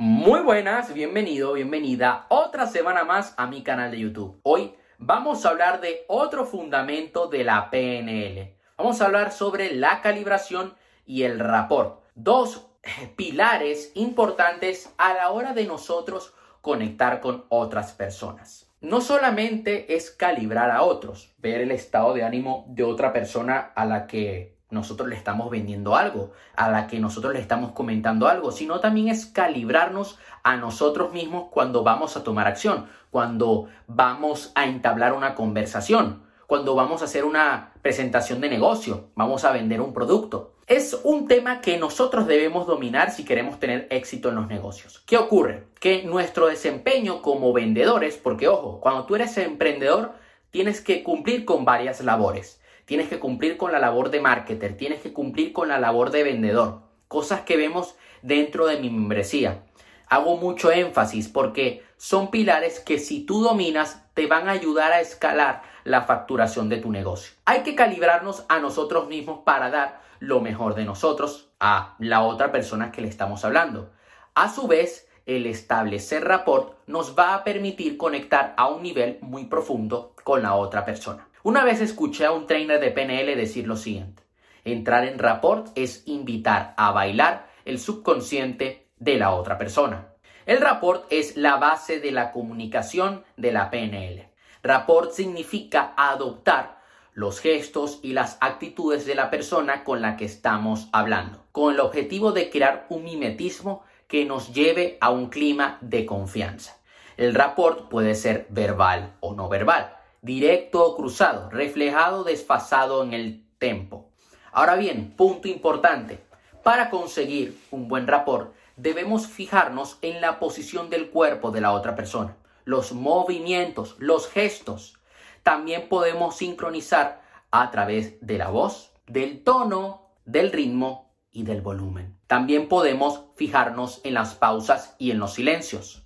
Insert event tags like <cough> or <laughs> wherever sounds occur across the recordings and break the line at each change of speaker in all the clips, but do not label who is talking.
Muy buenas, bienvenido, bienvenida otra semana más a mi canal de YouTube. Hoy vamos a hablar de otro fundamento de la PNL. Vamos a hablar sobre la calibración y el rapport. Dos <laughs> pilares importantes a la hora de nosotros conectar con otras personas. No solamente es calibrar a otros, ver el estado de ánimo de otra persona a la que nosotros le estamos vendiendo algo, a la que nosotros le estamos comentando algo, sino también es calibrarnos a nosotros mismos cuando vamos a tomar acción, cuando vamos a entablar una conversación, cuando vamos a hacer una presentación de negocio, vamos a vender un producto. Es un tema que nosotros debemos dominar si queremos tener éxito en los negocios. ¿Qué ocurre? Que nuestro desempeño como vendedores, porque ojo, cuando tú eres emprendedor, tienes que cumplir con varias labores tienes que cumplir con la labor de marketer, tienes que cumplir con la labor de vendedor, cosas que vemos dentro de mi membresía. Hago mucho énfasis porque son pilares que si tú dominas te van a ayudar a escalar la facturación de tu negocio. Hay que calibrarnos a nosotros mismos para dar lo mejor de nosotros a la otra persona que le estamos hablando. A su vez, el establecer rapport nos va a permitir conectar a un nivel muy profundo con la otra persona. Una vez escuché a un trainer de PNL decir lo siguiente. Entrar en rapport es invitar a bailar el subconsciente de la otra persona. El rapport es la base de la comunicación de la PNL. Rapport significa adoptar los gestos y las actitudes de la persona con la que estamos hablando, con el objetivo de crear un mimetismo que nos lleve a un clima de confianza. El rapport puede ser verbal o no verbal directo o cruzado, reflejado desfasado en el tempo. Ahora bien, punto importante, para conseguir un buen rapport debemos fijarnos en la posición del cuerpo de la otra persona, los movimientos, los gestos. También podemos sincronizar a través de la voz, del tono, del ritmo y del volumen. También podemos fijarnos en las pausas y en los silencios.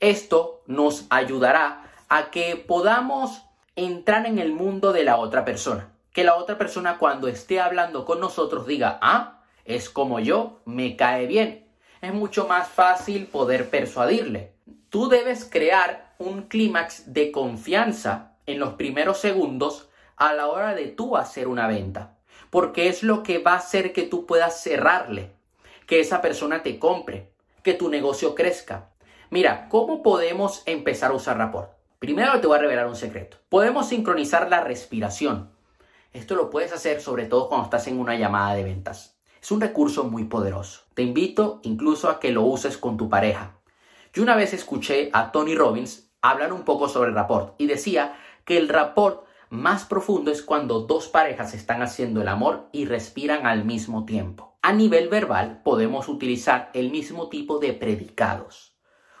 Esto nos ayudará a que podamos entrar en el mundo de la otra persona. Que la otra persona cuando esté hablando con nosotros diga, ah, es como yo, me cae bien. Es mucho más fácil poder persuadirle. Tú debes crear un clímax de confianza en los primeros segundos a la hora de tú hacer una venta. Porque es lo que va a hacer que tú puedas cerrarle, que esa persona te compre, que tu negocio crezca. Mira, ¿cómo podemos empezar a usar rapport? Primero te voy a revelar un secreto. Podemos sincronizar la respiración. Esto lo puedes hacer sobre todo cuando estás en una llamada de ventas. Es un recurso muy poderoso. Te invito incluso a que lo uses con tu pareja. Yo una vez escuché a Tony Robbins hablar un poco sobre el rapport y decía que el rapport más profundo es cuando dos parejas están haciendo el amor y respiran al mismo tiempo. A nivel verbal podemos utilizar el mismo tipo de predicados.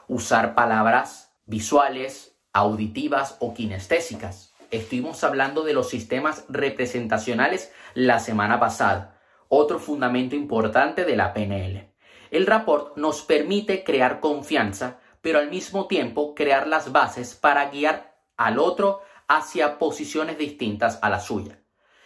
Usar palabras visuales, auditivas o kinestésicas. Estuvimos hablando de los sistemas representacionales la semana pasada, otro fundamento importante de la PNL. El rapport nos permite crear confianza, pero al mismo tiempo crear las bases para guiar al otro hacia posiciones distintas a la suya.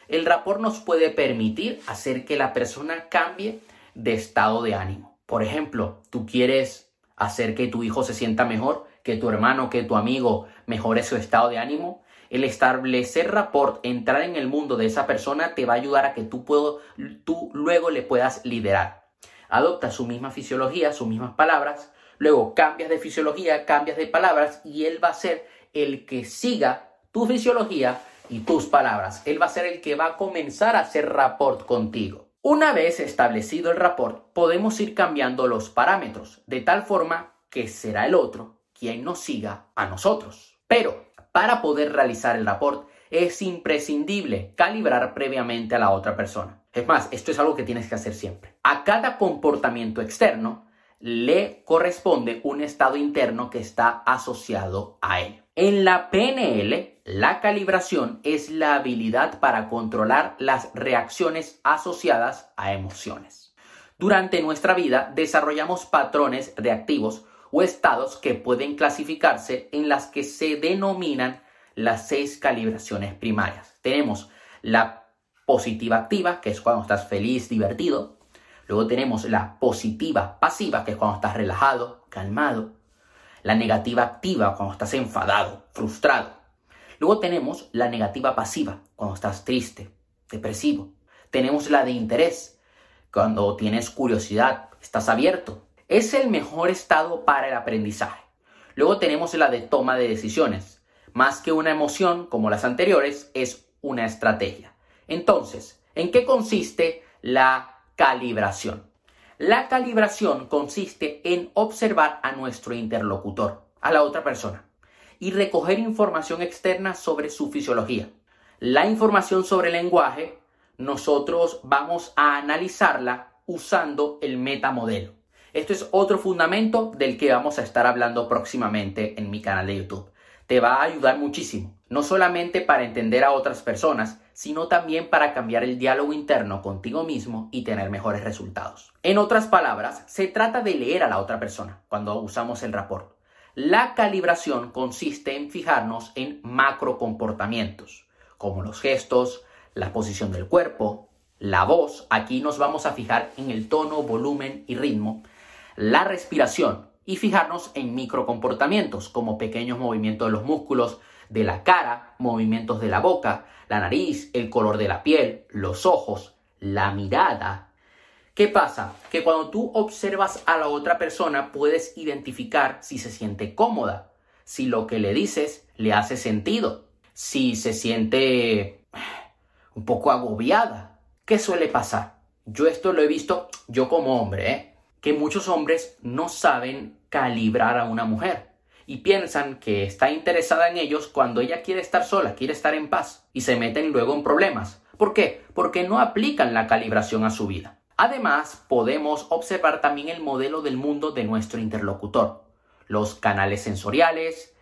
El rapport nos puede permitir hacer que la persona cambie de estado de ánimo. Por ejemplo, tú quieres hacer que tu hijo se sienta mejor, que tu hermano, que tu amigo mejore su estado de ánimo, el establecer rapport, entrar en el mundo de esa persona te va a ayudar a que tú, puedo, tú luego le puedas liderar. Adopta su misma fisiología, sus mismas palabras, luego cambias de fisiología, cambias de palabras y él va a ser el que siga tu fisiología y tus palabras. Él va a ser el que va a comenzar a hacer rapport contigo. Una vez establecido el rapport, podemos ir cambiando los parámetros de tal forma que será el otro quien nos siga a nosotros. Pero para poder realizar el rapport es imprescindible calibrar previamente a la otra persona. Es más, esto es algo que tienes que hacer siempre. A cada comportamiento externo le corresponde un estado interno que está asociado a él. En la PNL, la calibración es la habilidad para controlar las reacciones asociadas a emociones. Durante nuestra vida desarrollamos patrones reactivos o estados que pueden clasificarse en las que se denominan las seis calibraciones primarias. Tenemos la positiva activa, que es cuando estás feliz, divertido. Luego tenemos la positiva pasiva, que es cuando estás relajado, calmado. La negativa activa, cuando estás enfadado, frustrado. Luego tenemos la negativa pasiva, cuando estás triste, depresivo. Tenemos la de interés, cuando tienes curiosidad, estás abierto. Es el mejor estado para el aprendizaje. Luego tenemos la de toma de decisiones. Más que una emoción como las anteriores, es una estrategia. Entonces, ¿en qué consiste la calibración? La calibración consiste en observar a nuestro interlocutor, a la otra persona, y recoger información externa sobre su fisiología. La información sobre el lenguaje, nosotros vamos a analizarla usando el metamodelo. Esto es otro fundamento del que vamos a estar hablando próximamente en mi canal de YouTube. Te va a ayudar muchísimo, no solamente para entender a otras personas, sino también para cambiar el diálogo interno contigo mismo y tener mejores resultados. En otras palabras, se trata de leer a la otra persona cuando usamos el rapport. La calibración consiste en fijarnos en macro comportamientos, como los gestos, la posición del cuerpo, la voz, aquí nos vamos a fijar en el tono, volumen y ritmo, la respiración y fijarnos en microcomportamientos como pequeños movimientos de los músculos de la cara, movimientos de la boca, la nariz, el color de la piel, los ojos, la mirada. ¿Qué pasa? Que cuando tú observas a la otra persona puedes identificar si se siente cómoda, si lo que le dices le hace sentido, si se siente un poco agobiada. ¿Qué suele pasar? Yo esto lo he visto yo como hombre, ¿eh? Que muchos hombres no saben calibrar a una mujer y piensan que está interesada en ellos cuando ella quiere estar sola, quiere estar en paz y se meten luego en problemas. ¿Por qué? Porque no aplican la calibración a su vida. Además, podemos observar también el modelo del mundo de nuestro interlocutor, los canales sensoriales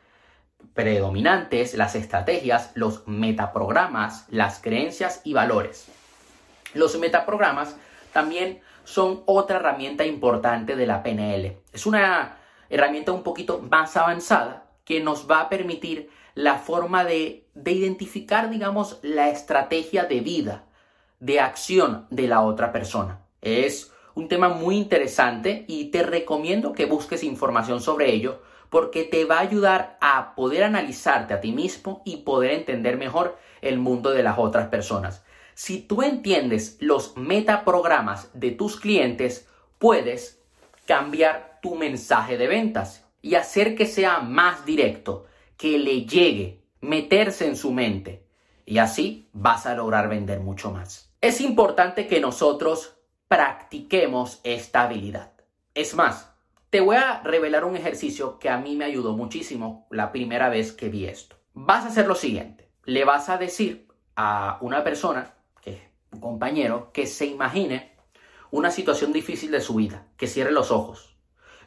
predominantes, las estrategias, los metaprogramas, las creencias y valores. Los metaprogramas también son otra herramienta importante de la PNL. Es una herramienta un poquito más avanzada que nos va a permitir la forma de, de identificar, digamos, la estrategia de vida, de acción de la otra persona. Es un tema muy interesante y te recomiendo que busques información sobre ello porque te va a ayudar a poder analizarte a ti mismo y poder entender mejor el mundo de las otras personas. Si tú entiendes los metaprogramas de tus clientes, puedes cambiar tu mensaje de ventas y hacer que sea más directo, que le llegue, meterse en su mente. Y así vas a lograr vender mucho más. Es importante que nosotros practiquemos esta habilidad. Es más, te voy a revelar un ejercicio que a mí me ayudó muchísimo la primera vez que vi esto. Vas a hacer lo siguiente. Le vas a decir a una persona compañero que se imagine una situación difícil de su vida, que cierre los ojos.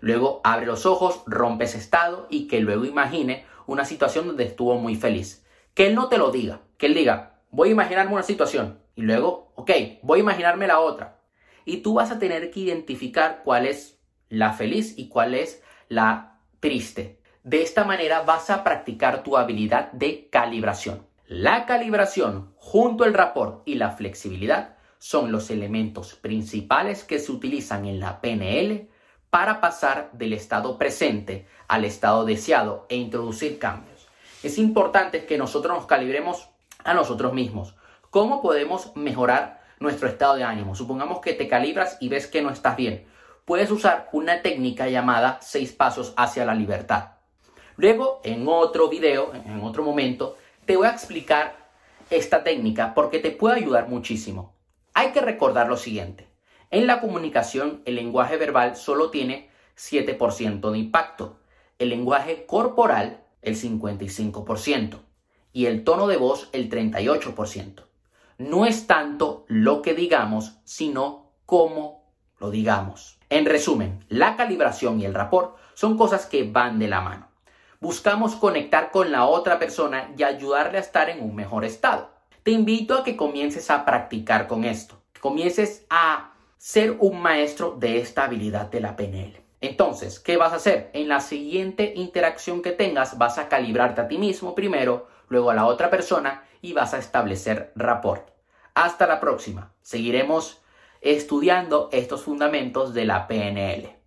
Luego abre los ojos, rompe ese estado y que luego imagine una situación donde estuvo muy feliz. Que él no te lo diga, que él diga, voy a imaginarme una situación y luego, ok, voy a imaginarme la otra. Y tú vas a tener que identificar cuál es la feliz y cuál es la triste. De esta manera vas a practicar tu habilidad de calibración. La calibración junto al rapport y la flexibilidad son los elementos principales que se utilizan en la PNL para pasar del estado presente al estado deseado e introducir cambios. Es importante que nosotros nos calibremos a nosotros mismos. ¿Cómo podemos mejorar nuestro estado de ánimo? Supongamos que te calibras y ves que no estás bien. Puedes usar una técnica llamada seis pasos hacia la libertad. Luego, en otro video, en otro momento, te voy a explicar esta técnica porque te puede ayudar muchísimo. Hay que recordar lo siguiente. En la comunicación, el lenguaje verbal solo tiene 7% de impacto. El lenguaje corporal, el 55%. Y el tono de voz, el 38%. No es tanto lo que digamos, sino cómo lo digamos. En resumen, la calibración y el rapport son cosas que van de la mano buscamos conectar con la otra persona y ayudarle a estar en un mejor estado. Te invito a que comiences a practicar con esto, que comiences a ser un maestro de esta habilidad de la PNL. Entonces, ¿qué vas a hacer? En la siguiente interacción que tengas vas a calibrarte a ti mismo primero, luego a la otra persona y vas a establecer rapport. Hasta la próxima. Seguiremos estudiando estos fundamentos de la PNL.